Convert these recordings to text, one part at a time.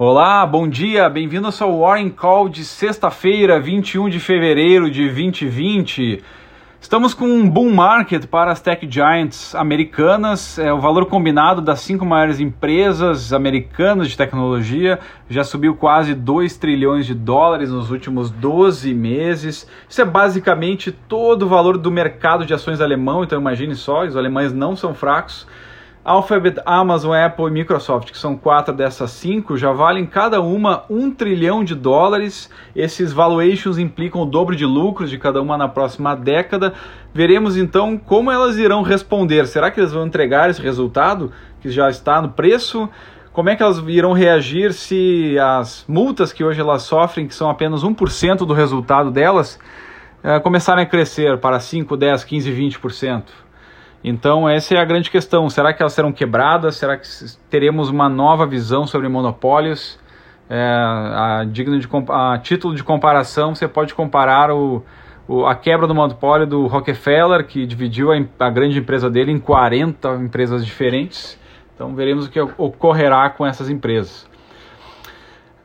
Olá, bom dia, bem-vindos ao Warren Call de sexta-feira, 21 de fevereiro de 2020. Estamos com um boom market para as tech giants americanas. É, o valor combinado das cinco maiores empresas americanas de tecnologia já subiu quase 2 trilhões de dólares nos últimos 12 meses. Isso é basicamente todo o valor do mercado de ações alemão, então imagine só, os alemães não são fracos. Alphabet, Amazon, Apple e Microsoft, que são quatro dessas cinco, já valem cada uma um trilhão de dólares. Esses valuations implicam o dobro de lucros de cada uma na próxima década. Veremos então como elas irão responder. Será que eles vão entregar esse resultado que já está no preço? Como é que elas irão reagir se as multas que hoje elas sofrem, que são apenas 1% do resultado delas, eh, começarem a crescer para 5, 10, 15, 20%? Então, essa é a grande questão. Será que elas serão quebradas? Será que teremos uma nova visão sobre monopólios? É, a, digno de, a título de comparação, você pode comparar o, o, a quebra do monopólio do Rockefeller, que dividiu a, a grande empresa dele em 40 empresas diferentes. Então, veremos o que ocorrerá com essas empresas.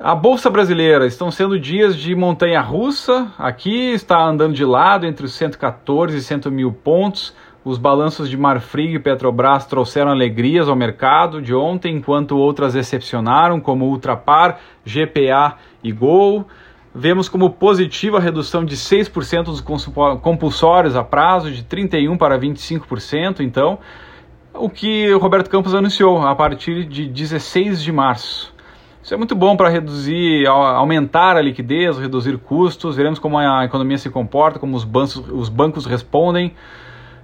A Bolsa Brasileira estão sendo dias de montanha russa. Aqui está andando de lado entre os 114 e 100 mil pontos. Os balanços de Marfrig e Petrobras trouxeram alegrias ao mercado de ontem, enquanto outras decepcionaram, como Ultrapar, GPA e Gol. Vemos como positiva a redução de 6% dos compulsórios a prazo, de 31% para 25%, então, o que o Roberto Campos anunciou a partir de 16 de março. Isso é muito bom para reduzir, aumentar a liquidez, reduzir custos. Veremos como a economia se comporta, como os bancos, os bancos respondem.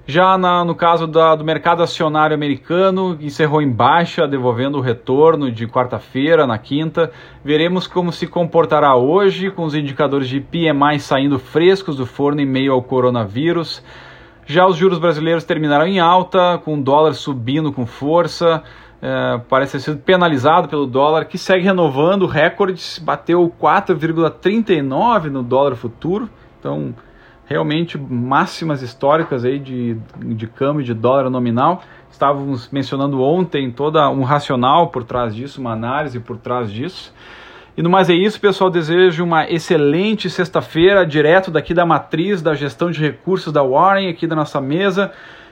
Já na, no caso da, do mercado acionário americano, encerrou em baixa, devolvendo o retorno de quarta-feira na quinta. Veremos como se comportará hoje, com os indicadores de PMI saindo frescos do forno em meio ao coronavírus. Já os juros brasileiros terminaram em alta, com o dólar subindo com força. É, parece ter sido penalizado pelo dólar, que segue renovando recordes, bateu 4,39 no dólar futuro. Então, realmente máximas históricas aí de, de câmbio de dólar nominal. Estávamos mencionando ontem toda um racional por trás disso, uma análise por trás disso. E no mais é isso, pessoal. Desejo uma excelente sexta-feira, direto daqui da matriz da gestão de recursos da Warren, aqui da nossa mesa.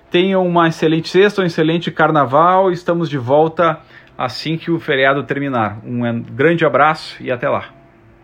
Tenham uma excelente sexta, um excelente carnaval. Estamos de volta assim que o feriado terminar. Um grande abraço e até lá.